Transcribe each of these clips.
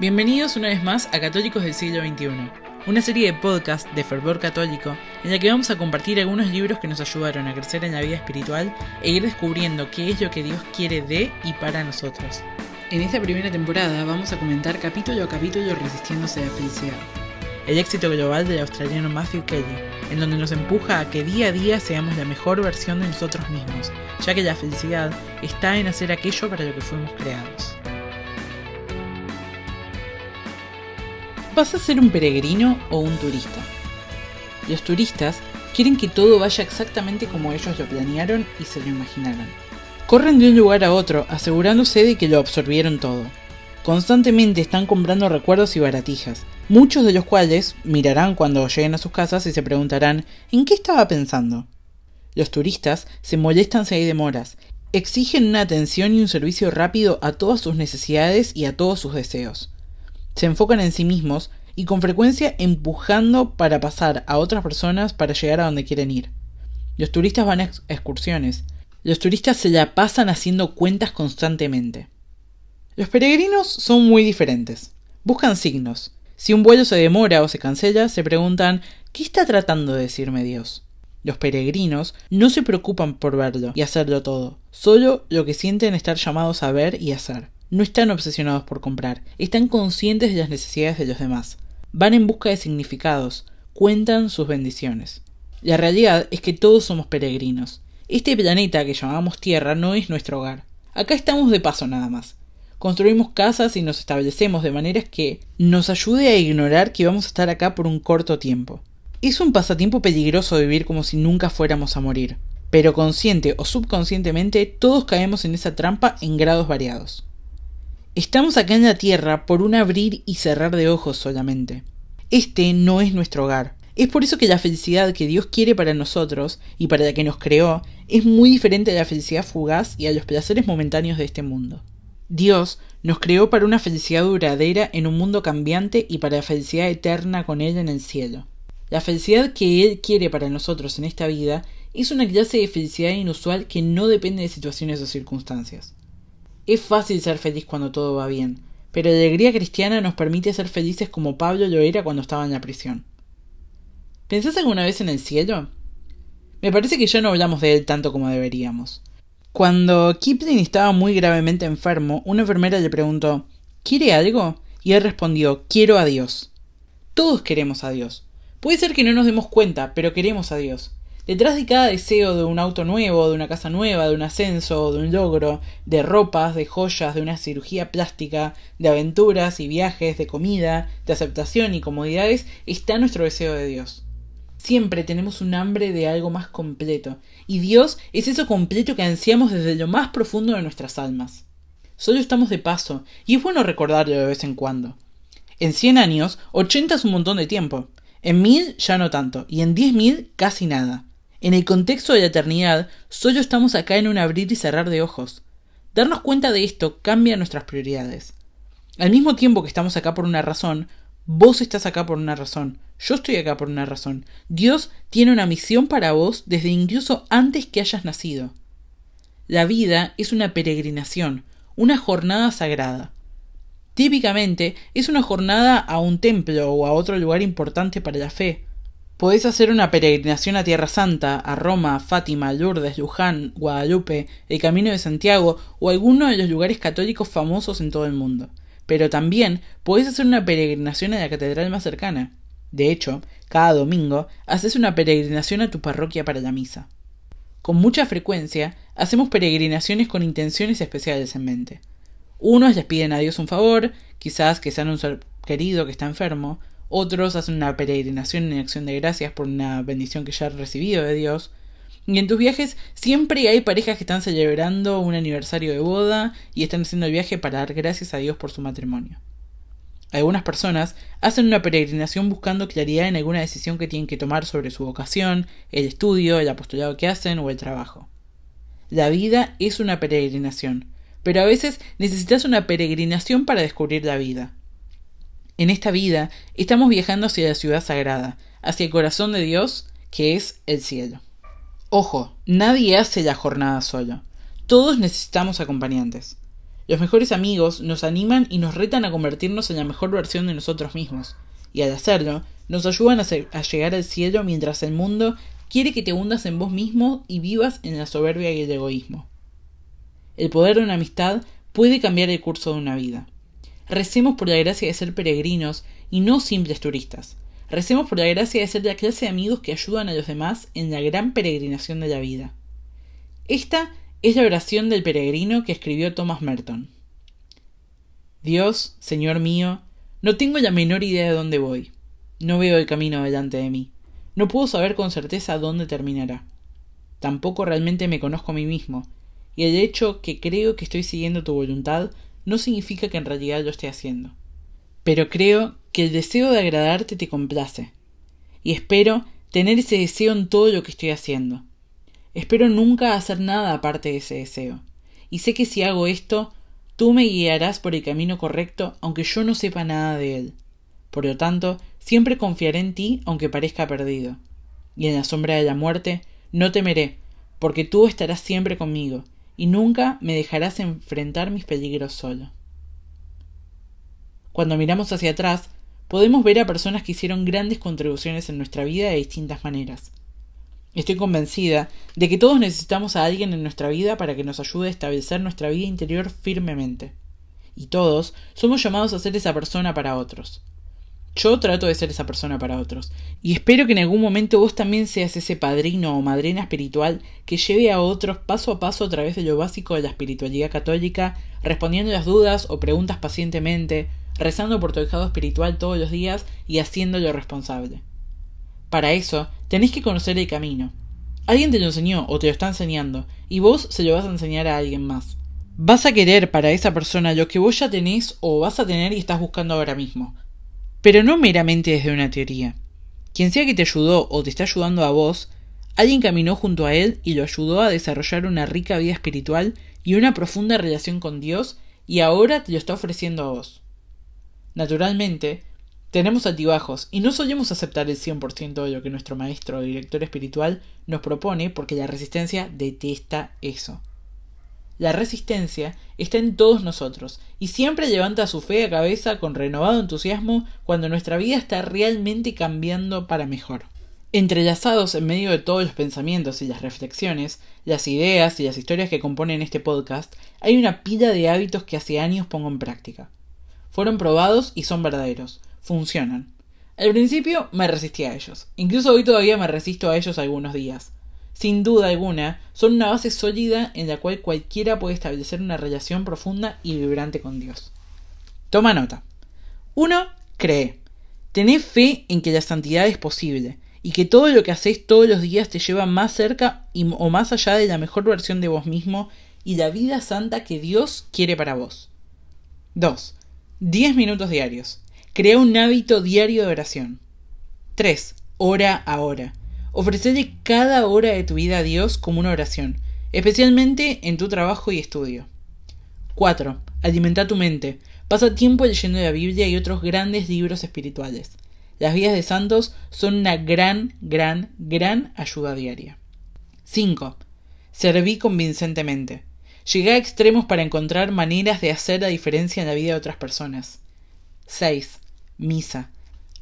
Bienvenidos una vez más a Católicos del siglo XXI, una serie de podcasts de fervor católico en la que vamos a compartir algunos libros que nos ayudaron a crecer en la vida espiritual e ir descubriendo qué es lo que Dios quiere de y para nosotros. En esta primera temporada vamos a comentar capítulo a capítulo Resistiéndose a la felicidad. El éxito global del australiano Matthew Kelly, en donde nos empuja a que día a día seamos la mejor versión de nosotros mismos, ya que la felicidad está en hacer aquello para lo que fuimos creados. ¿Vas a ser un peregrino o un turista? Los turistas quieren que todo vaya exactamente como ellos lo planearon y se lo imaginaron. Corren de un lugar a otro asegurándose de que lo absorbieron todo. Constantemente están comprando recuerdos y baratijas, muchos de los cuales mirarán cuando lleguen a sus casas y se preguntarán ¿en qué estaba pensando? Los turistas se molestan si hay demoras, exigen una atención y un servicio rápido a todas sus necesidades y a todos sus deseos se enfocan en sí mismos y con frecuencia empujando para pasar a otras personas para llegar a donde quieren ir. Los turistas van a excursiones. Los turistas se la pasan haciendo cuentas constantemente. Los peregrinos son muy diferentes. Buscan signos. Si un vuelo se demora o se cancela, se preguntan ¿qué está tratando de decirme Dios? Los peregrinos no se preocupan por verlo y hacerlo todo, solo lo que sienten estar llamados a ver y hacer. No están obsesionados por comprar, están conscientes de las necesidades de los demás. Van en busca de significados, cuentan sus bendiciones. La realidad es que todos somos peregrinos. Este planeta que llamamos Tierra no es nuestro hogar. Acá estamos de paso nada más. Construimos casas y nos establecemos de maneras que nos ayude a ignorar que vamos a estar acá por un corto tiempo. Es un pasatiempo peligroso vivir como si nunca fuéramos a morir, pero consciente o subconscientemente todos caemos en esa trampa en grados variados. Estamos acá en la Tierra por un abrir y cerrar de ojos solamente. Este no es nuestro hogar. Es por eso que la felicidad que Dios quiere para nosotros y para la que nos creó es muy diferente a la felicidad fugaz y a los placeres momentáneos de este mundo. Dios nos creó para una felicidad duradera en un mundo cambiante y para la felicidad eterna con Él en el cielo. La felicidad que Él quiere para nosotros en esta vida es una clase de felicidad inusual que no depende de situaciones o circunstancias. Es fácil ser feliz cuando todo va bien, pero la alegría cristiana nos permite ser felices como Pablo lo era cuando estaba en la prisión. ¿Pensás alguna vez en el cielo? Me parece que ya no hablamos de él tanto como deberíamos. Cuando Kipling estaba muy gravemente enfermo, una enfermera le preguntó ¿Quiere algo? Y él respondió Quiero a Dios. Todos queremos a Dios. Puede ser que no nos demos cuenta, pero queremos a Dios. Detrás de cada deseo de un auto nuevo, de una casa nueva, de un ascenso, de un logro, de ropas, de joyas, de una cirugía plástica, de aventuras y viajes, de comida, de aceptación y comodidades, está nuestro deseo de Dios. Siempre tenemos un hambre de algo más completo, y Dios es eso completo que ansiamos desde lo más profundo de nuestras almas. Solo estamos de paso, y es bueno recordarlo de vez en cuando. En cien años, ochenta es un montón de tiempo. En mil ya no tanto, y en diez mil casi nada. En el contexto de la eternidad, solo estamos acá en un abrir y cerrar de ojos. Darnos cuenta de esto cambia nuestras prioridades. Al mismo tiempo que estamos acá por una razón, vos estás acá por una razón, yo estoy acá por una razón. Dios tiene una misión para vos desde incluso antes que hayas nacido. La vida es una peregrinación, una jornada sagrada. Típicamente es una jornada a un templo o a otro lugar importante para la fe, Podés hacer una peregrinación a Tierra Santa, a Roma, Fátima, Lourdes, Luján, Guadalupe, el Camino de Santiago o alguno de los lugares católicos famosos en todo el mundo. Pero también podés hacer una peregrinación a la catedral más cercana. De hecho, cada domingo haces una peregrinación a tu parroquia para la misa. Con mucha frecuencia hacemos peregrinaciones con intenciones especiales en mente. Unos les piden a Dios un favor, quizás que sean un ser querido que está enfermo, otros hacen una peregrinación en acción de gracias por una bendición que ya han recibido de Dios. Y en tus viajes siempre hay parejas que están celebrando un aniversario de boda y están haciendo el viaje para dar gracias a Dios por su matrimonio. Algunas personas hacen una peregrinación buscando claridad en alguna decisión que tienen que tomar sobre su vocación, el estudio, el apostolado que hacen o el trabajo. La vida es una peregrinación, pero a veces necesitas una peregrinación para descubrir la vida. En esta vida estamos viajando hacia la ciudad sagrada, hacia el corazón de Dios, que es el cielo. Ojo, nadie hace la jornada solo. Todos necesitamos acompañantes. Los mejores amigos nos animan y nos retan a convertirnos en la mejor versión de nosotros mismos, y al hacerlo, nos ayudan a, llegar al cielo mientras el mundo quiere que te hundas en vos mismo y vivas en la soberbia y el egoísmo. El poder de una amistad puede cambiar el curso de una vida. Recemos por la gracia de ser peregrinos y no simples turistas. Recemos por la gracia de ser la clase de amigos que ayudan a los demás en la gran peregrinación de la vida. Esta es la oración del peregrino que escribió Thomas Merton. Dios, Señor mío, no tengo la menor idea de dónde voy. No veo el camino delante de mí. No puedo saber con certeza dónde terminará. Tampoco realmente me conozco a mí mismo, y el hecho que creo que estoy siguiendo tu voluntad no significa que en realidad lo esté haciendo. Pero creo que el deseo de agradarte te complace, y espero tener ese deseo en todo lo que estoy haciendo. Espero nunca hacer nada aparte de ese deseo, y sé que si hago esto, tú me guiarás por el camino correcto aunque yo no sepa nada de él. Por lo tanto, siempre confiaré en ti aunque parezca perdido. Y en la sombra de la muerte no temeré, porque tú estarás siempre conmigo, y nunca me dejarás enfrentar mis peligros solo. Cuando miramos hacia atrás, podemos ver a personas que hicieron grandes contribuciones en nuestra vida de distintas maneras. Estoy convencida de que todos necesitamos a alguien en nuestra vida para que nos ayude a establecer nuestra vida interior firmemente. Y todos somos llamados a ser esa persona para otros. Yo trato de ser esa persona para otros. Y espero que en algún momento vos también seas ese padrino o madrina espiritual que lleve a otros paso a paso a través de lo básico de la espiritualidad católica, respondiendo las dudas o preguntas pacientemente, rezando por tu dejado espiritual todos los días y haciéndolo responsable. Para eso, tenéis que conocer el camino. Alguien te lo enseñó o te lo está enseñando, y vos se lo vas a enseñar a alguien más. Vas a querer para esa persona lo que vos ya tenés o vas a tener y estás buscando ahora mismo pero no meramente desde una teoría. Quien sea que te ayudó o te está ayudando a vos, alguien caminó junto a él y lo ayudó a desarrollar una rica vida espiritual y una profunda relación con Dios y ahora te lo está ofreciendo a vos. Naturalmente, tenemos altibajos y no solemos aceptar el 100% de lo que nuestro maestro o director espiritual nos propone porque la resistencia detesta eso. La resistencia está en todos nosotros y siempre levanta su fe a cabeza con renovado entusiasmo cuando nuestra vida está realmente cambiando para mejor. Entrelazados en medio de todos los pensamientos y las reflexiones, las ideas y las historias que componen este podcast, hay una pila de hábitos que hace años pongo en práctica. Fueron probados y son verdaderos, funcionan. Al principio me resistí a ellos, incluso hoy todavía me resisto a ellos algunos días, sin duda alguna, son una base sólida en la cual cualquiera puede establecer una relación profunda y vibrante con Dios. Toma nota. 1. Cree. Tened fe en que la santidad es posible y que todo lo que haces todos los días te lleva más cerca o más allá de la mejor versión de vos mismo y la vida santa que Dios quiere para vos. 2. 10 minutos diarios. Crea un hábito diario de oración. 3. Hora a hora. Ofrecele cada hora de tu vida a Dios como una oración, especialmente en tu trabajo y estudio. 4. Alimenta tu mente. Pasa tiempo leyendo la Biblia y otros grandes libros espirituales. Las vidas de santos son una gran, gran, gran ayuda diaria. 5. Serví convincentemente. Llegué a extremos para encontrar maneras de hacer la diferencia en la vida de otras personas. 6. Misa.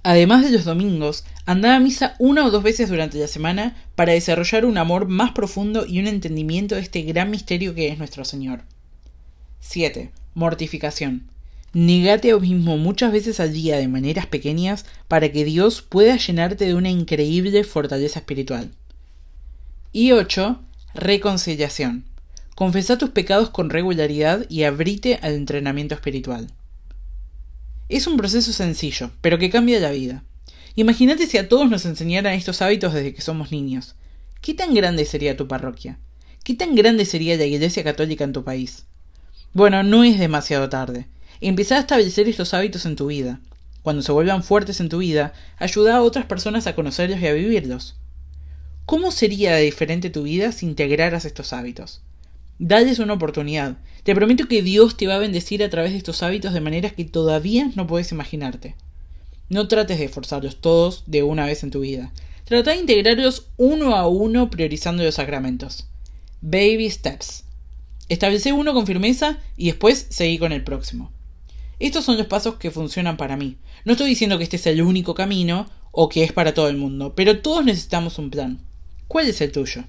Además de los domingos, andaba a misa una o dos veces durante la semana para desarrollar un amor más profundo y un entendimiento de este gran misterio que es nuestro Señor. 7. Mortificación. Negate a mismo muchas veces al día de maneras pequeñas para que Dios pueda llenarte de una increíble fortaleza espiritual. Y 8. Reconciliación. Confesa tus pecados con regularidad y abrite al entrenamiento espiritual. Es un proceso sencillo, pero que cambia la vida. Imagínate si a todos nos enseñaran estos hábitos desde que somos niños. ¿Qué tan grande sería tu parroquia? ¿Qué tan grande sería la Iglesia Católica en tu país? Bueno, no es demasiado tarde. Empezá a establecer estos hábitos en tu vida. Cuando se vuelvan fuertes en tu vida, ayuda a otras personas a conocerlos y a vivirlos. ¿Cómo sería diferente tu vida si integraras estos hábitos? Dales una oportunidad. Te prometo que Dios te va a bendecir a través de estos hábitos de maneras que todavía no puedes imaginarte. No trates de forzarlos todos de una vez en tu vida. Trata de integrarlos uno a uno priorizando los sacramentos. Baby steps. Establecé uno con firmeza y después seguí con el próximo. Estos son los pasos que funcionan para mí. No estoy diciendo que este sea el único camino o que es para todo el mundo, pero todos necesitamos un plan. ¿Cuál es el tuyo?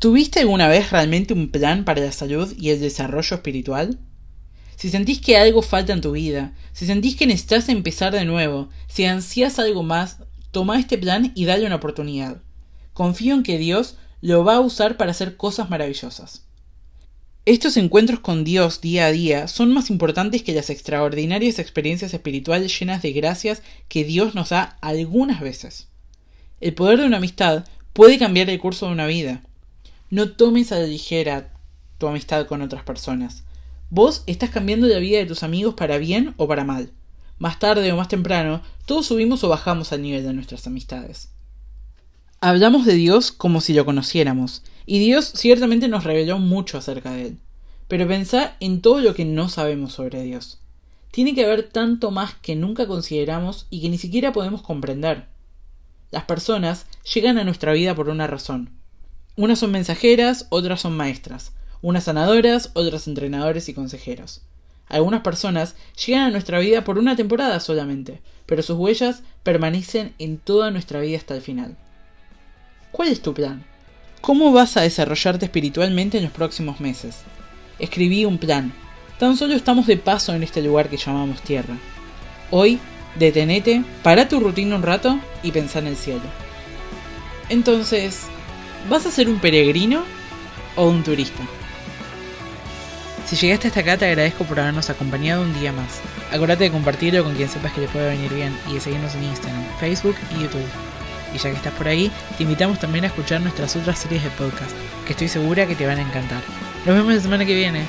¿Tuviste alguna vez realmente un plan para la salud y el desarrollo espiritual? Si sentís que algo falta en tu vida, si sentís que necesitas empezar de nuevo, si ansías algo más, toma este plan y dale una oportunidad. Confío en que Dios lo va a usar para hacer cosas maravillosas. Estos encuentros con Dios día a día son más importantes que las extraordinarias experiencias espirituales llenas de gracias que Dios nos da algunas veces. El poder de una amistad puede cambiar el curso de una vida. No tomes a la ligera tu amistad con otras personas. Vos estás cambiando la vida de tus amigos para bien o para mal. Más tarde o más temprano, todos subimos o bajamos al nivel de nuestras amistades. Hablamos de Dios como si lo conociéramos, y Dios ciertamente nos reveló mucho acerca de Él. Pero pensá en todo lo que no sabemos sobre Dios. Tiene que haber tanto más que nunca consideramos y que ni siquiera podemos comprender. Las personas llegan a nuestra vida por una razón. Unas son mensajeras, otras son maestras unas sanadoras, otras entrenadores y consejeros. Algunas personas llegan a nuestra vida por una temporada solamente, pero sus huellas permanecen en toda nuestra vida hasta el final. ¿Cuál es tu plan? ¿Cómo vas a desarrollarte espiritualmente en los próximos meses? Escribí un plan. Tan solo estamos de paso en este lugar que llamamos tierra. Hoy, detenete, para tu rutina un rato y pensá en el cielo. Entonces, ¿vas a ser un peregrino o un turista? Si llegaste hasta acá te agradezco por habernos acompañado un día más. Acuérdate de compartirlo con quien sepas que le puede venir bien y de seguirnos en Instagram, Facebook y YouTube. Y ya que estás por ahí, te invitamos también a escuchar nuestras otras series de podcast, que estoy segura que te van a encantar. Nos vemos la semana que viene.